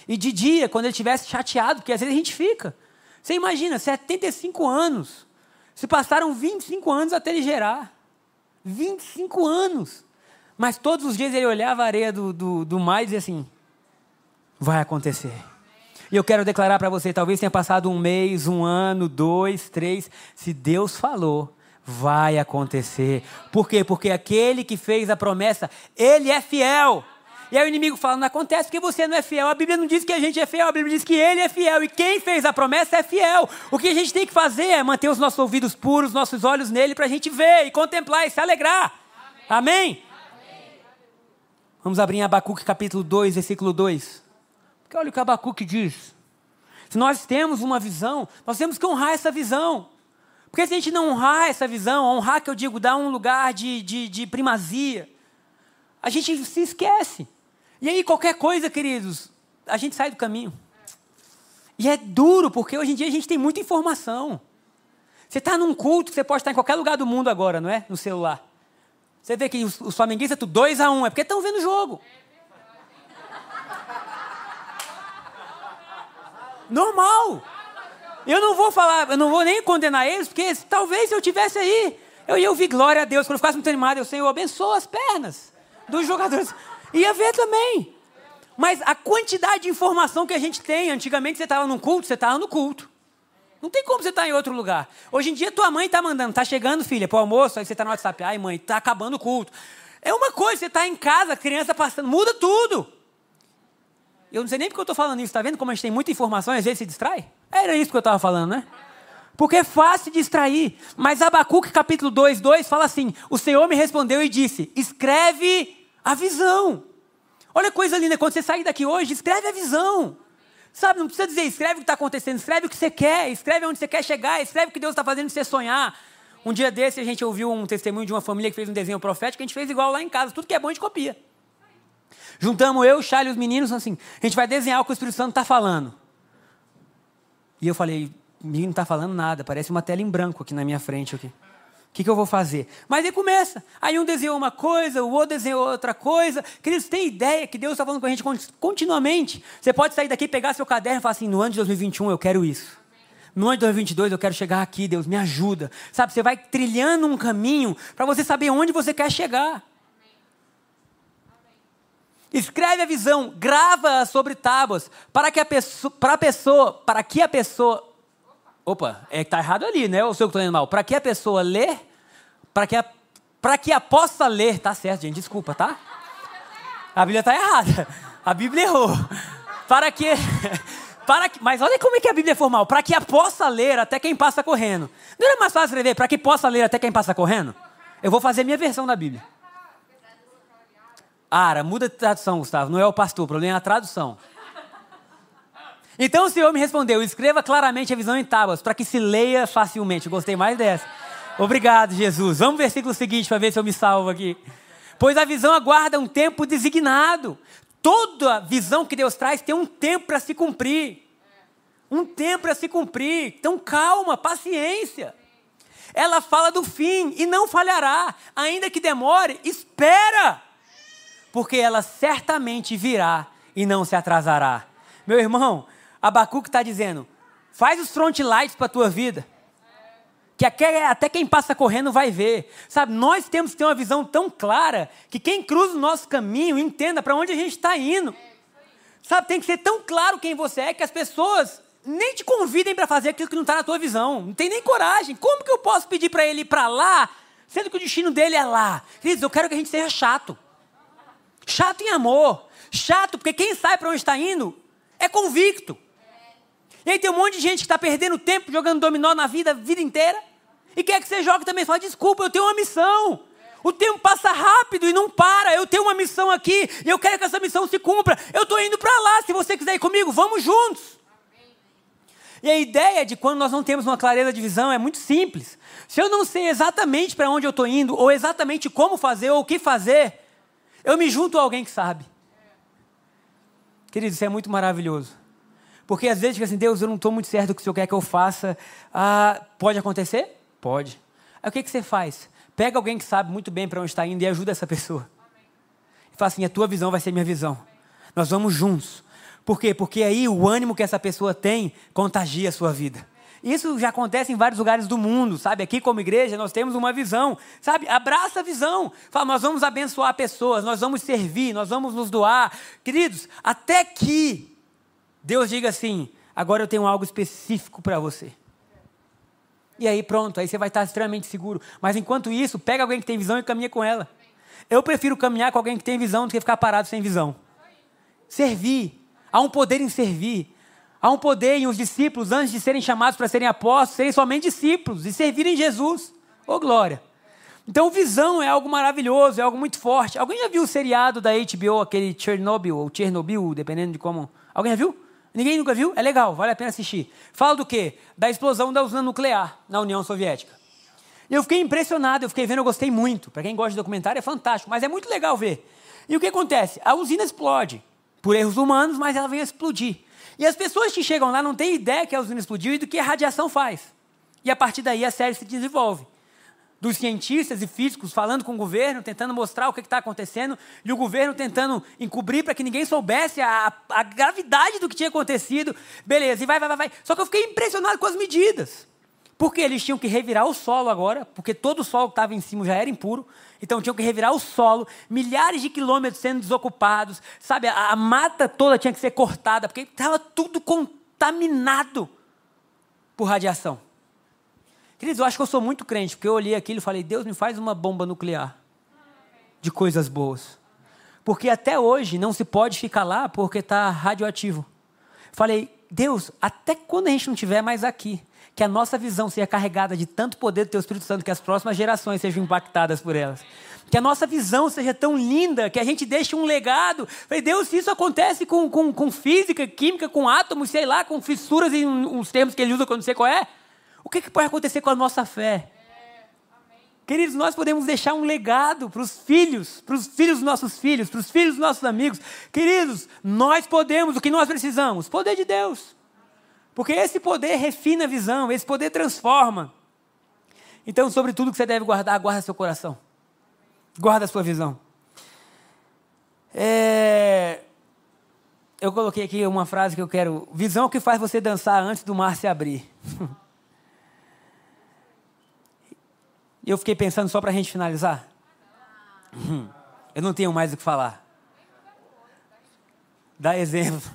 E de dia, quando ele estivesse chateado, porque às vezes a gente fica. Você imagina, 75 anos. Se passaram 25 anos até ele gerar. 25 anos. Mas todos os dias ele olhava a areia do, do, do mar e dizia assim: Vai acontecer. E eu quero declarar para você: talvez tenha passado um mês, um ano, dois, três. Se Deus falou, vai acontecer. Por quê? Porque aquele que fez a promessa, ele é fiel. E aí o inimigo fala: não acontece porque você não é fiel. A Bíblia não diz que a gente é fiel, a Bíblia diz que ele é fiel. E quem fez a promessa é fiel. O que a gente tem que fazer é manter os nossos ouvidos puros, nossos olhos nele, para a gente ver e contemplar e se alegrar. Amém? Amém? Vamos abrir em Abacuque capítulo 2, versículo 2. Porque olha o que Abacuque diz. Se nós temos uma visão, nós temos que honrar essa visão. Porque se a gente não honrar essa visão, honrar que eu digo, dar um lugar de, de, de primazia, a gente se esquece. E aí, qualquer coisa, queridos, a gente sai do caminho. E é duro, porque hoje em dia a gente tem muita informação. Você está num culto, você pode estar em qualquer lugar do mundo agora, não é? No celular. Você vê que os, os flamenguistas, 2 a 1 um, é porque estão vendo o jogo. Normal. Eu não vou falar, eu não vou nem condenar eles, porque talvez se eu tivesse aí, eu ia ouvir glória a Deus. Quando eu ficasse muito animado, eu Senhor, abençoa as pernas dos jogadores. Ia ver também. Mas a quantidade de informação que a gente tem, antigamente você estava num culto, você estava no culto. Não tem como você estar tá em outro lugar. Hoje em dia tua mãe está mandando, está chegando, filha, para o almoço, aí você está no WhatsApp, ai mãe, está acabando o culto. É uma coisa, você está em casa, a criança passando, muda tudo. Eu não sei nem porque eu estou falando isso, está vendo como a gente tem muita informação e às vezes se distrai? Era isso que eu estava falando, né? Porque é fácil distrair. Mas Abacuque capítulo 2, 2 fala assim: O Senhor me respondeu e disse: Escreve a visão. Olha a coisa linda, quando você sair daqui hoje, escreve a visão. Sabe, não precisa dizer, escreve o que está acontecendo, escreve o que você quer, escreve onde você quer chegar, escreve o que Deus está fazendo você sonhar. Um dia desse a gente ouviu um testemunho de uma família que fez um desenho profético, a gente fez igual lá em casa, tudo que é bom a gente copia. Juntamos eu, o Charlie e os meninos, assim, a gente vai desenhar o que o Espírito Santo está falando. E eu falei, menino não está falando nada, parece uma tela em branco aqui na minha frente. Aqui. Que, que eu vou fazer? Mas aí começa. Aí um desenhou uma coisa, o outro desenhou outra coisa. Queridos, tem ideia que Deus está falando com a gente continuamente. Você pode sair daqui, pegar seu caderno e falar assim: no ano de 2021 eu quero isso. No ano de 2022 eu quero chegar aqui, Deus, me ajuda. Sabe, você vai trilhando um caminho para você saber onde você quer chegar. Escreve a visão, grava sobre tábuas, para que a pessoa, para a pessoa, para que a pessoa, opa, é que tá errado ali, né? Ou se eu estou lendo mal? Para que a pessoa ler, para que a, para que a possa ler, tá certo, gente, desculpa, tá? A Bíblia está errada, a Bíblia errou. Para que, para que, mas olha como é que a Bíblia é formal. Para que a possa ler até quem passa correndo. Não era mais fácil escrever para que possa ler até quem passa correndo? Eu vou fazer minha versão da Bíblia. Ara, muda de tradução, Gustavo. Não é o pastor, o problema é a tradução. Então o Senhor me respondeu: escreva claramente a visão em tábuas, para que se leia facilmente. gostei mais dessa. Obrigado, Jesus. Vamos ao versículo seguinte para ver se eu me salvo aqui. Pois a visão aguarda um tempo designado. Toda visão que Deus traz tem um tempo para se cumprir. Um tempo para se cumprir. Então calma, paciência. Ela fala do fim e não falhará. Ainda que demore, espera porque ela certamente virá e não se atrasará. Meu irmão, Abacuque está dizendo: faz os front lights para a tua vida. Que até quem passa correndo vai ver. Sabe, nós temos que ter uma visão tão clara que quem cruza o nosso caminho entenda para onde a gente está indo. Sabe, tem que ser tão claro quem você é que as pessoas nem te convidem para fazer aquilo que não está na tua visão. Não tem nem coragem. Como que eu posso pedir para ele ir para lá, sendo que o destino dele é lá? Queridos, eu quero que a gente seja chato. Chato em amor. Chato, porque quem sabe para onde está indo é convicto. E aí tem um monte de gente que está perdendo tempo jogando dominó na vida a vida inteira. E quer que você jogue também. Fala, desculpa, eu tenho uma missão. O tempo passa rápido e não para. Eu tenho uma missão aqui e eu quero que essa missão se cumpra. Eu estou indo para lá. Se você quiser ir comigo, vamos juntos. E a ideia de quando nós não temos uma clareza de visão é muito simples. Se eu não sei exatamente para onde eu estou indo, ou exatamente como fazer, ou o que fazer, eu me junto a alguém que sabe. Queridos, isso é muito maravilhoso. Porque às vezes fica assim, Deus, eu não estou muito certo do que o Senhor quer que eu faça. Ah, pode acontecer? Pode. Aí o que, que você faz? Pega alguém que sabe muito bem para onde está indo e ajuda essa pessoa. E fala assim, a tua visão vai ser minha visão. Nós vamos juntos. Por quê? Porque aí o ânimo que essa pessoa tem contagia a sua vida. Isso já acontece em vários lugares do mundo, sabe? Aqui como igreja nós temos uma visão, sabe? Abraça a visão. Fala, nós vamos abençoar pessoas, nós vamos servir, nós vamos nos doar. Queridos, até que Deus diga assim: agora eu tenho algo específico para você. E aí pronto, aí você vai estar extremamente seguro. Mas enquanto isso, pega alguém que tem visão e caminha com ela. Eu prefiro caminhar com alguém que tem visão do que ficar parado sem visão. Servir. Há um poder em servir. Há um poder em os discípulos, antes de serem chamados para serem apóstolos, serem somente discípulos e servirem Jesus. Ô oh, glória! Então, visão é algo maravilhoso, é algo muito forte. Alguém já viu o seriado da HBO, aquele Chernobyl, ou Chernobyl, dependendo de como. Alguém já viu? Ninguém nunca viu? É legal, vale a pena assistir. Fala do quê? Da explosão da usina nuclear na União Soviética. Eu fiquei impressionado, eu fiquei vendo, eu gostei muito. Para quem gosta de documentário é fantástico, mas é muito legal ver. E o que acontece? A usina explode por erros humanos, mas ela vem a explodir. E as pessoas que chegam lá não têm ideia que a usina explodiu e do que a radiação faz. E a partir daí a série se desenvolve dos cientistas e físicos falando com o governo, tentando mostrar o que está acontecendo, e o governo tentando encobrir para que ninguém soubesse a, a, gravidade do que tinha acontecido. Beleza, e vai, vai, vai. Só que eu fiquei impressionado com as medidas. Porque eles tinham que revirar o solo agora, porque todo o solo que estava em cima já era impuro, então tinham que revirar o solo, milhares de quilômetros sendo desocupados, sabe? A, a mata toda tinha que ser cortada, porque estava tudo contaminado por radiação. Queridos, eu acho que eu sou muito crente, porque eu olhei aquilo e falei, Deus me faz uma bomba nuclear de coisas boas. Porque até hoje não se pode ficar lá porque está radioativo. Falei, Deus, até quando a gente não estiver mais aqui, que a nossa visão seja carregada de tanto poder do Teu Espírito Santo, que as próximas gerações sejam impactadas por elas. Que a nossa visão seja tão linda, que a gente deixe um legado. Falei, Deus, se isso acontece com, com, com física, química, com átomos, sei lá, com fissuras em uns termos que ele usa quando não sei qual é, o que, que pode acontecer com a nossa fé? Queridos, nós podemos deixar um legado para os filhos, para os filhos dos nossos filhos, para os filhos dos nossos amigos. Queridos, nós podemos, o que nós precisamos? Poder de Deus. Porque esse poder refina a visão, esse poder transforma. Então, sobre tudo que você deve guardar, guarda seu coração. Guarda a sua visão. É... Eu coloquei aqui uma frase que eu quero. Visão que faz você dançar antes do mar se abrir. E eu fiquei pensando só para a gente finalizar. Eu não tenho mais o que falar. Dá exemplo.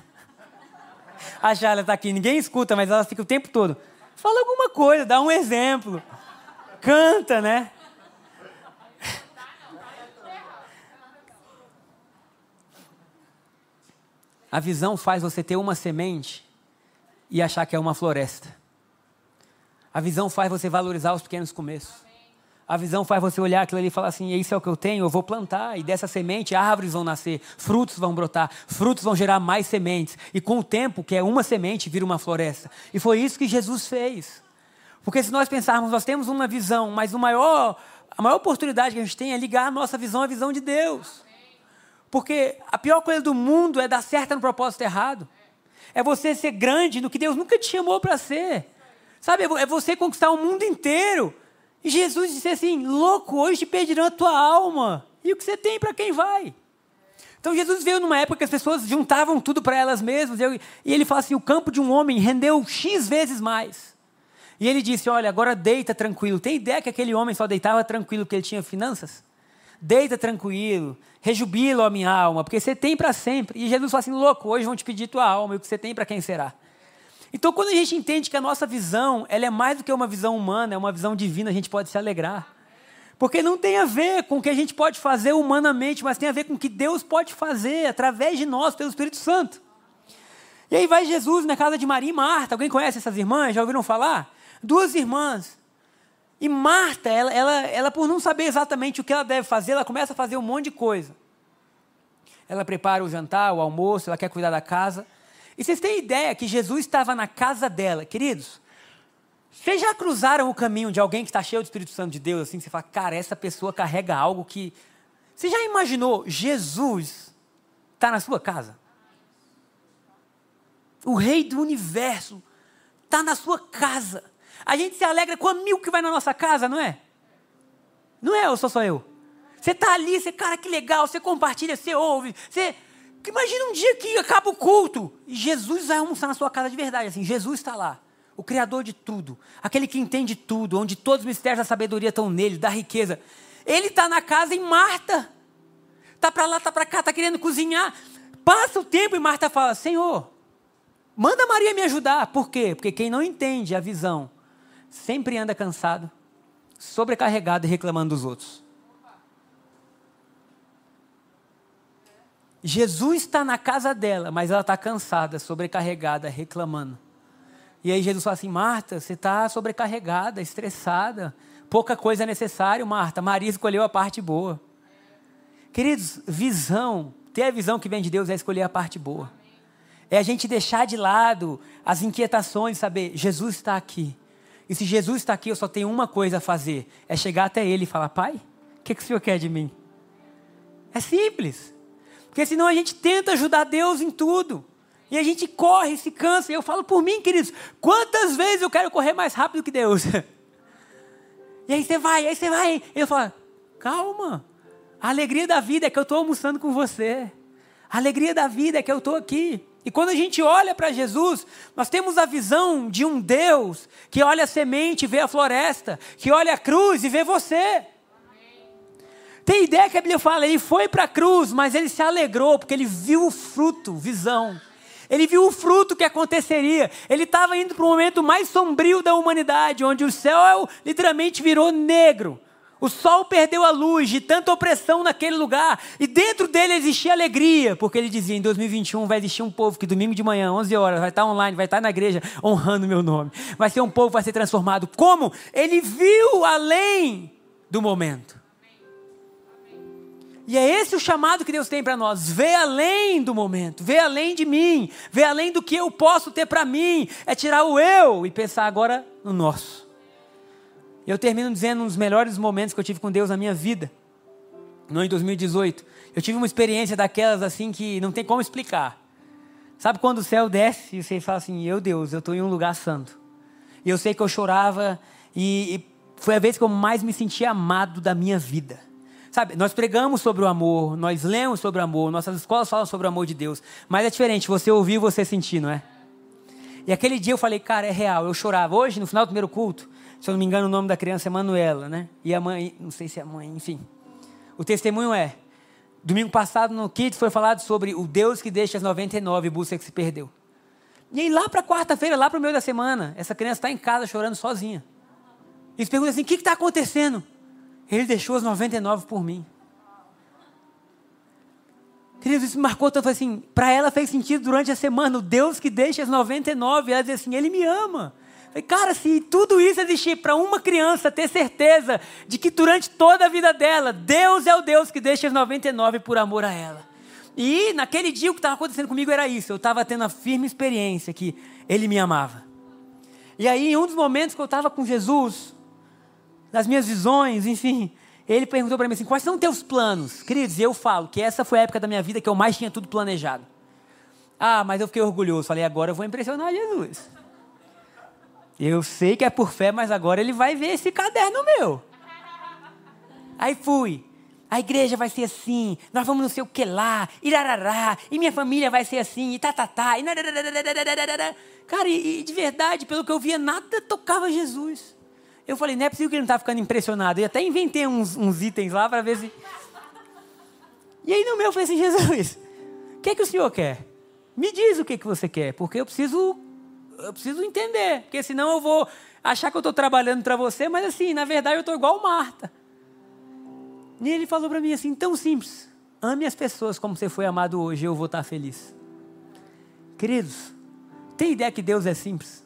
A Charla está aqui, ninguém escuta, mas ela fica o tempo todo. Fala alguma coisa, dá um exemplo. Canta, né? A visão faz você ter uma semente e achar que é uma floresta. A visão faz você valorizar os pequenos começos. A visão faz você olhar aquilo ali e falar assim: isso é o que eu tenho, eu vou plantar, e dessa semente árvores vão nascer, frutos vão brotar, frutos vão gerar mais sementes, e com o tempo, que é uma semente, vira uma floresta. E foi isso que Jesus fez. Porque se nós pensarmos, nós temos uma visão, mas o maior, a maior oportunidade que a gente tem é ligar a nossa visão à visão de Deus. Porque a pior coisa do mundo é dar certo no propósito errado. É você ser grande no que Deus nunca te chamou para ser. Sabe, é você conquistar o mundo inteiro e Jesus disse assim: Louco, hoje pedirão a tua alma. E o que você tem para quem vai? Então Jesus veio numa época que as pessoas juntavam tudo para elas mesmas, e ele fala assim: o campo de um homem rendeu X vezes mais. E ele disse: Olha, agora deita tranquilo. Tem ideia que aquele homem só deitava tranquilo porque ele tinha finanças? Deita tranquilo, rejubila a minha alma, porque você tem para sempre. E Jesus fala assim: Louco, hoje vão te pedir tua alma, e o que você tem para quem será? Então, quando a gente entende que a nossa visão ela é mais do que uma visão humana, é uma visão divina, a gente pode se alegrar. Porque não tem a ver com o que a gente pode fazer humanamente, mas tem a ver com o que Deus pode fazer através de nós, pelo Espírito Santo. E aí vai Jesus na casa de Maria e Marta. Alguém conhece essas irmãs? Já ouviram falar? Duas irmãs. E Marta, ela, ela, ela, por não saber exatamente o que ela deve fazer, ela começa a fazer um monte de coisa. Ela prepara o jantar, o almoço, ela quer cuidar da casa. E vocês têm ideia que Jesus estava na casa dela, queridos? Vocês já cruzaram o caminho de alguém que está cheio do Espírito Santo de Deus, assim, você fala, cara, essa pessoa carrega algo que. Você já imaginou Jesus está na sua casa? O rei do universo está na sua casa. A gente se alegra com a mil que vai na nossa casa, não é? Não é ou sou só eu? Você está ali, você, cara, que legal, você compartilha, você ouve, você. Imagina um dia que acaba o culto e Jesus vai almoçar na sua casa de verdade, assim, Jesus está lá o Criador de tudo, aquele que entende tudo, onde todos os mistérios da sabedoria estão nele, da riqueza. Ele está na casa em Marta. Está para lá, está para cá, está querendo cozinhar. Passa o tempo e Marta fala: Senhor, manda Maria me ajudar. Por quê? Porque quem não entende a visão sempre anda cansado, sobrecarregado e reclamando dos outros. Jesus está na casa dela, mas ela está cansada, sobrecarregada, reclamando. E aí Jesus fala assim: Marta, você está sobrecarregada, estressada, pouca coisa é necessário, Marta. Maria escolheu a parte boa. Queridos, visão, ter a visão que vem de Deus é escolher a parte boa. É a gente deixar de lado as inquietações, saber, Jesus está aqui. E se Jesus está aqui, eu só tenho uma coisa a fazer: é chegar até Ele e falar, Pai, o que, que o Senhor quer de mim? É simples. Porque senão a gente tenta ajudar Deus em tudo. E a gente corre, se cansa. E eu falo por mim, queridos, quantas vezes eu quero correr mais rápido que Deus? E aí você vai, aí você vai. E eu falo, calma. A alegria da vida é que eu estou almoçando com você. A alegria da vida é que eu estou aqui. E quando a gente olha para Jesus, nós temos a visão de um Deus que olha a semente e vê a floresta, que olha a cruz e vê você. Tem ideia que a Bíblia fala? Ele foi para a cruz, mas ele se alegrou porque ele viu o fruto, visão. Ele viu o fruto que aconteceria. Ele estava indo para o momento mais sombrio da humanidade, onde o céu literalmente virou negro. O sol perdeu a luz de tanta opressão naquele lugar. E dentro dele existia alegria, porque ele dizia: em 2021 vai existir um povo que domingo de manhã, 11 horas, vai estar online, vai estar na igreja honrando meu nome. Vai ser um povo que vai ser transformado. Como? Ele viu além do momento. E é esse o chamado que Deus tem para nós. Ver além do momento, ver além de mim, ver além do que eu posso ter para mim. É tirar o eu e pensar agora no nosso. Eu termino dizendo um dos melhores momentos que eu tive com Deus na minha vida. No em 2018. Eu tive uma experiência daquelas assim que não tem como explicar. Sabe quando o céu desce e você fala assim: Meu Deus, eu estou em um lugar santo. E eu sei que eu chorava e, e foi a vez que eu mais me senti amado da minha vida. Sabe, nós pregamos sobre o amor, nós lemos sobre o amor, nossas escolas falam sobre o amor de Deus, mas é diferente você ouvir e você sentir, não é? E aquele dia eu falei, cara, é real, eu chorava. Hoje, no final do primeiro culto, se eu não me engano, o nome da criança é Manuela, né? E a mãe, não sei se é a mãe, enfim. O testemunho é: domingo passado no Kids foi falado sobre o Deus que deixa as 99 e busca que se perdeu. E aí, lá para quarta-feira, lá para o meio da semana, essa criança está em casa chorando sozinha. Eles perguntam assim: o que está acontecendo? Ele deixou as 99 por mim. Queridos, isso marcou tanto assim. Para ela fez sentido durante a semana. O Deus que deixa as 99. Ela diz assim: Ele me ama. Falei, cara, se tudo isso existir para uma criança ter certeza de que durante toda a vida dela, Deus é o Deus que deixa as 99 por amor a ela. E naquele dia o que estava acontecendo comigo era isso. Eu estava tendo a firme experiência que Ele me amava. E aí, em um dos momentos que eu estava com Jesus, nas minhas visões, enfim. Ele perguntou para mim assim: quais são teus planos? Queridos, eu falo que essa foi a época da minha vida que eu mais tinha tudo planejado. Ah, mas eu fiquei orgulhoso. Falei, agora eu vou impressionar Jesus. Eu sei que é por fé, mas agora ele vai ver esse caderno meu. Aí fui. a igreja vai ser assim, nós vamos não sei o que lá, irarará, e minha família vai ser assim, e tá, tá, tá, e Cara, e, e de verdade, pelo que eu via, nada tocava Jesus. Eu falei, não é possível que ele não está ficando impressionado. E até inventei uns, uns itens lá para ver se. E aí no meu eu falei assim, Jesus, o que é que o senhor quer? Me diz o que, é que você quer, porque eu preciso, eu preciso entender, porque senão eu vou achar que eu estou trabalhando para você, mas assim, na verdade eu estou igual Marta. E ele falou para mim assim, tão simples, ame as pessoas como você foi amado hoje, eu vou estar feliz. Queridos, tem ideia que Deus é simples?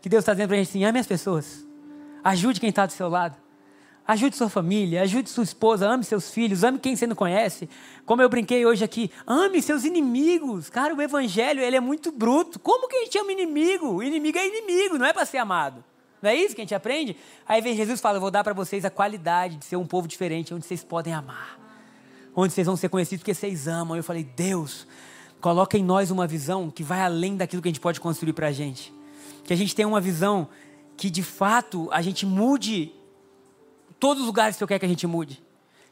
Que Deus está dizendo para a gente assim: ame as pessoas. Ajude quem está do seu lado. Ajude sua família, ajude sua esposa, ame seus filhos, ame quem você não conhece. Como eu brinquei hoje aqui, ame seus inimigos. Cara, o evangelho ele é muito bruto. Como que a gente ama inimigo? O inimigo é inimigo, não é para ser amado. Não é isso que a gente aprende? Aí vem Jesus e fala: Eu vou dar para vocês a qualidade de ser um povo diferente, onde vocês podem amar. Onde vocês vão ser conhecidos porque vocês amam. Eu falei: Deus, coloca em nós uma visão que vai além daquilo que a gente pode construir para a gente. Que a gente tenha uma visão que de fato a gente mude todos os lugares que eu quero que a gente mude.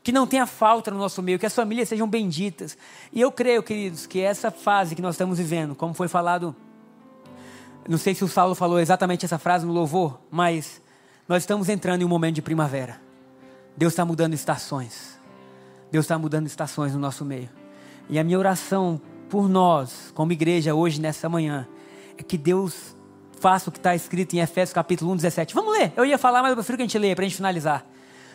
Que não tenha falta no nosso meio, que as famílias sejam benditas. E eu creio, queridos, que essa fase que nós estamos vivendo, como foi falado, não sei se o Saulo falou exatamente essa frase no louvor, mas nós estamos entrando em um momento de primavera. Deus está mudando estações. Deus está mudando estações no nosso meio. E a minha oração por nós, como igreja, hoje, nessa manhã, é que Deus faça o que está escrito em Efésios capítulo 1, 17. Vamos ler. Eu ia falar, mas eu prefiro que a gente leia para a gente finalizar.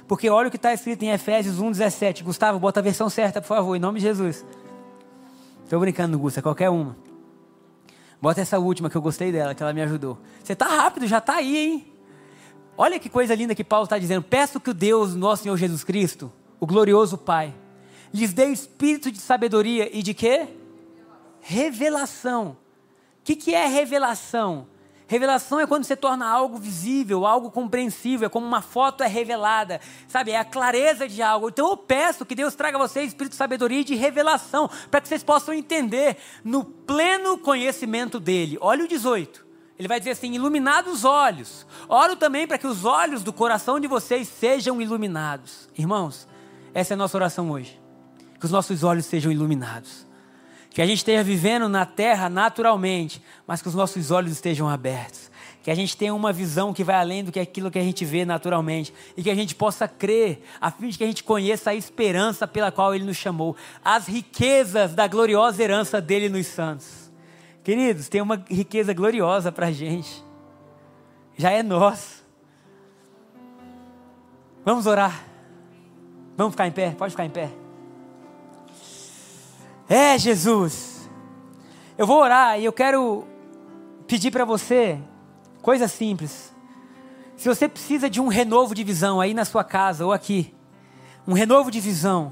Porque olha o que está escrito em Efésios 1, 17. Gustavo, bota a versão certa, por favor, em nome de Jesus. Estou brincando, Gusta, qualquer uma. Bota essa última que eu gostei dela, que ela me ajudou. Você está rápido, já está aí, hein? Olha que coisa linda que Paulo está dizendo. Peço que o Deus, nosso Senhor Jesus Cristo, o glorioso Pai, lhes dê espírito de sabedoria e de quê? Revelação. O que, que é revelação? Revelação é quando você torna algo visível, algo compreensível, é como uma foto é revelada, sabe? É a clareza de algo. Então eu peço que Deus traga a vocês espírito de sabedoria e de revelação, para que vocês possam entender no pleno conhecimento dele. Olha o 18. Ele vai dizer assim: iluminados os olhos. Oro também para que os olhos do coração de vocês sejam iluminados. Irmãos, essa é a nossa oração hoje. Que os nossos olhos sejam iluminados que a gente esteja vivendo na terra naturalmente, mas que os nossos olhos estejam abertos. Que a gente tenha uma visão que vai além do que aquilo que a gente vê naturalmente. E que a gente possa crer, a fim de que a gente conheça a esperança pela qual Ele nos chamou. As riquezas da gloriosa herança dele nos santos. Queridos, tem uma riqueza gloriosa para a gente. Já é nosso. Vamos orar. Vamos ficar em pé? Pode ficar em pé. É, Jesus. Eu vou orar e eu quero pedir para você coisa simples. Se você precisa de um renovo de visão aí na sua casa ou aqui, um renovo de visão.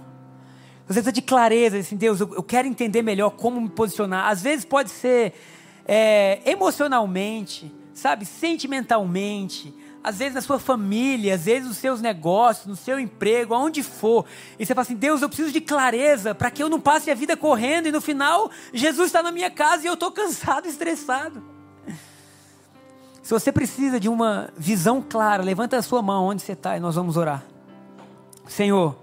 Você precisa de clareza, assim, Deus, eu, quero entender melhor como me posicionar. Às vezes pode ser é, emocionalmente, sabe, sentimentalmente, às vezes na sua família, às vezes nos seus negócios, no seu emprego, aonde for. E você fala assim: Deus, eu preciso de clareza para que eu não passe a vida correndo e no final Jesus está na minha casa e eu estou cansado, estressado. Se você precisa de uma visão clara, levanta a sua mão onde você está e nós vamos orar. Senhor,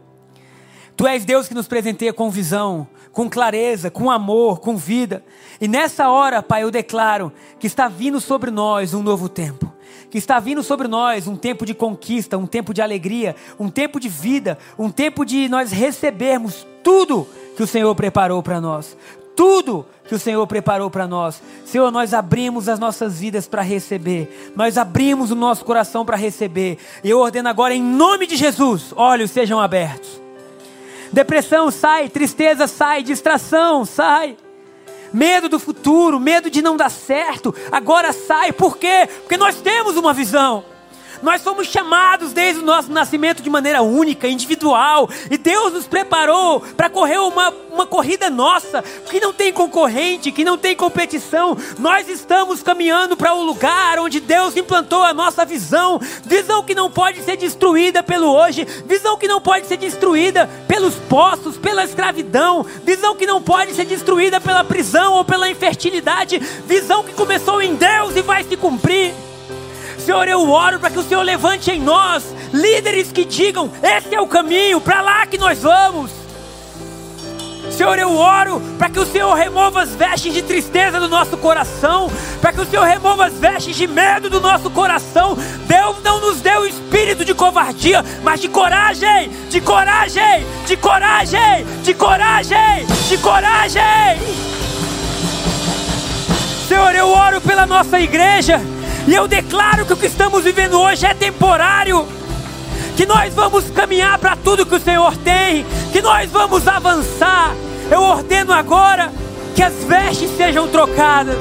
Tu és Deus que nos presenteia com visão, com clareza, com amor, com vida. E nessa hora, Pai, eu declaro que está vindo sobre nós um novo tempo que está vindo sobre nós um tempo de conquista, um tempo de alegria, um tempo de vida, um tempo de nós recebermos tudo que o Senhor preparou para nós. Tudo que o Senhor preparou para nós. Senhor, nós abrimos as nossas vidas para receber. Nós abrimos o nosso coração para receber. Eu ordeno agora, em nome de Jesus, olhos sejam abertos. Depressão sai, tristeza sai, distração sai medo do futuro, medo de não dar certo, agora sai. Por quê? Porque nós temos uma visão. Nós somos chamados desde o nosso nascimento de maneira única, individual, e Deus nos preparou para correr uma, uma corrida nossa, que não tem concorrente, que não tem competição. Nós estamos caminhando para o um lugar onde Deus implantou a nossa visão, visão que não pode ser destruída pelo hoje, visão que não pode ser destruída pelos postos, pela escravidão, visão que não pode ser destruída pela prisão ou pela infertilidade, visão que começou em Deus e vai se cumprir. Senhor, eu oro para que o Senhor levante em nós líderes que digam: esse é o caminho, para lá que nós vamos. Senhor, eu oro para que o Senhor remova as vestes de tristeza do nosso coração, para que o Senhor remova as vestes de medo do nosso coração. Deus não nos deu o espírito de covardia, mas de coragem, de coragem, de coragem, de coragem, de coragem. Senhor, eu oro pela nossa igreja e eu declaro que o que estamos vivendo hoje é temporário. Que nós vamos caminhar para tudo que o Senhor tem, que nós vamos avançar. Eu ordeno agora que as vestes sejam trocadas,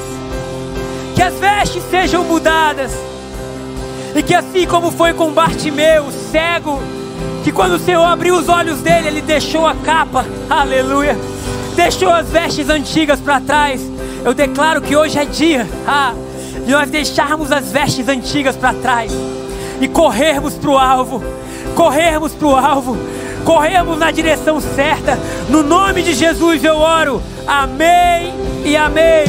que as vestes sejam mudadas, e que assim como foi com Bartimeu, cego, que quando o Senhor abriu os olhos dele, ele deixou a capa, aleluia, deixou as vestes antigas para trás. Eu declaro que hoje é dia. Ah, de nós deixarmos as vestes antigas para trás e corrermos para o alvo corrermos para o alvo, corrermos na direção certa. No nome de Jesus eu oro. Amém e amém.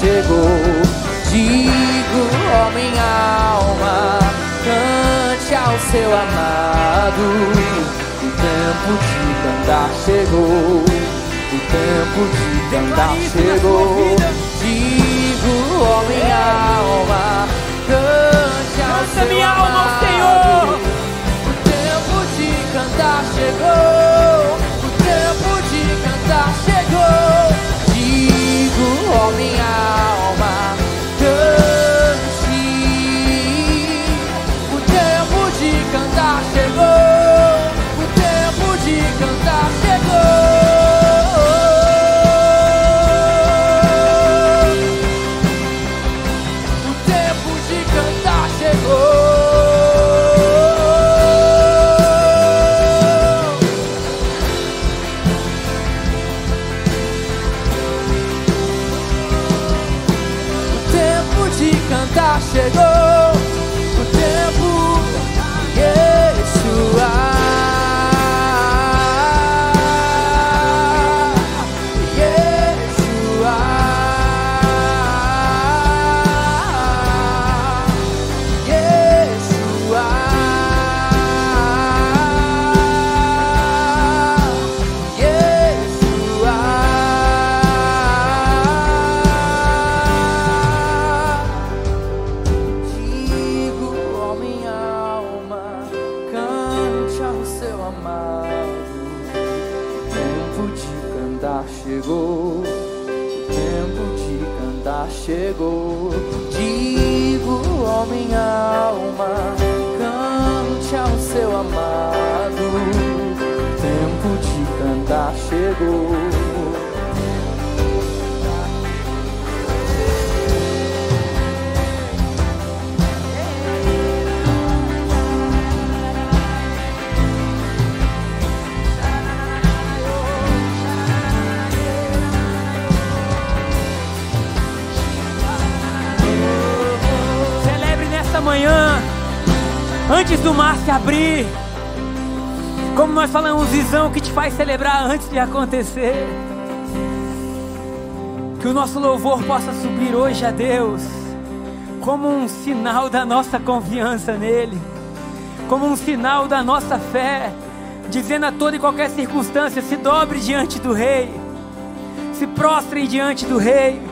Chegou. Digo, ó minha alma, cante ao seu amado. O tempo de cantar chegou. O tempo de cantar chegou. Digo, ó minha alma, cante ao seu minha amado. Alma, Senhor. O tempo de cantar chegou. Tempo de cantar chegou, o tempo de cantar chegou. Digo, ó minha alma, cante ao seu amado. O tempo de cantar chegou. Antes do mar se abrir. Como nós falamos, visão que te faz celebrar antes de acontecer. Que o nosso louvor possa subir hoje a Deus, como um sinal da nossa confiança nele, como um sinal da nossa fé, dizendo a toda e qualquer circunstância: se dobre diante do Rei, se prostre diante do Rei.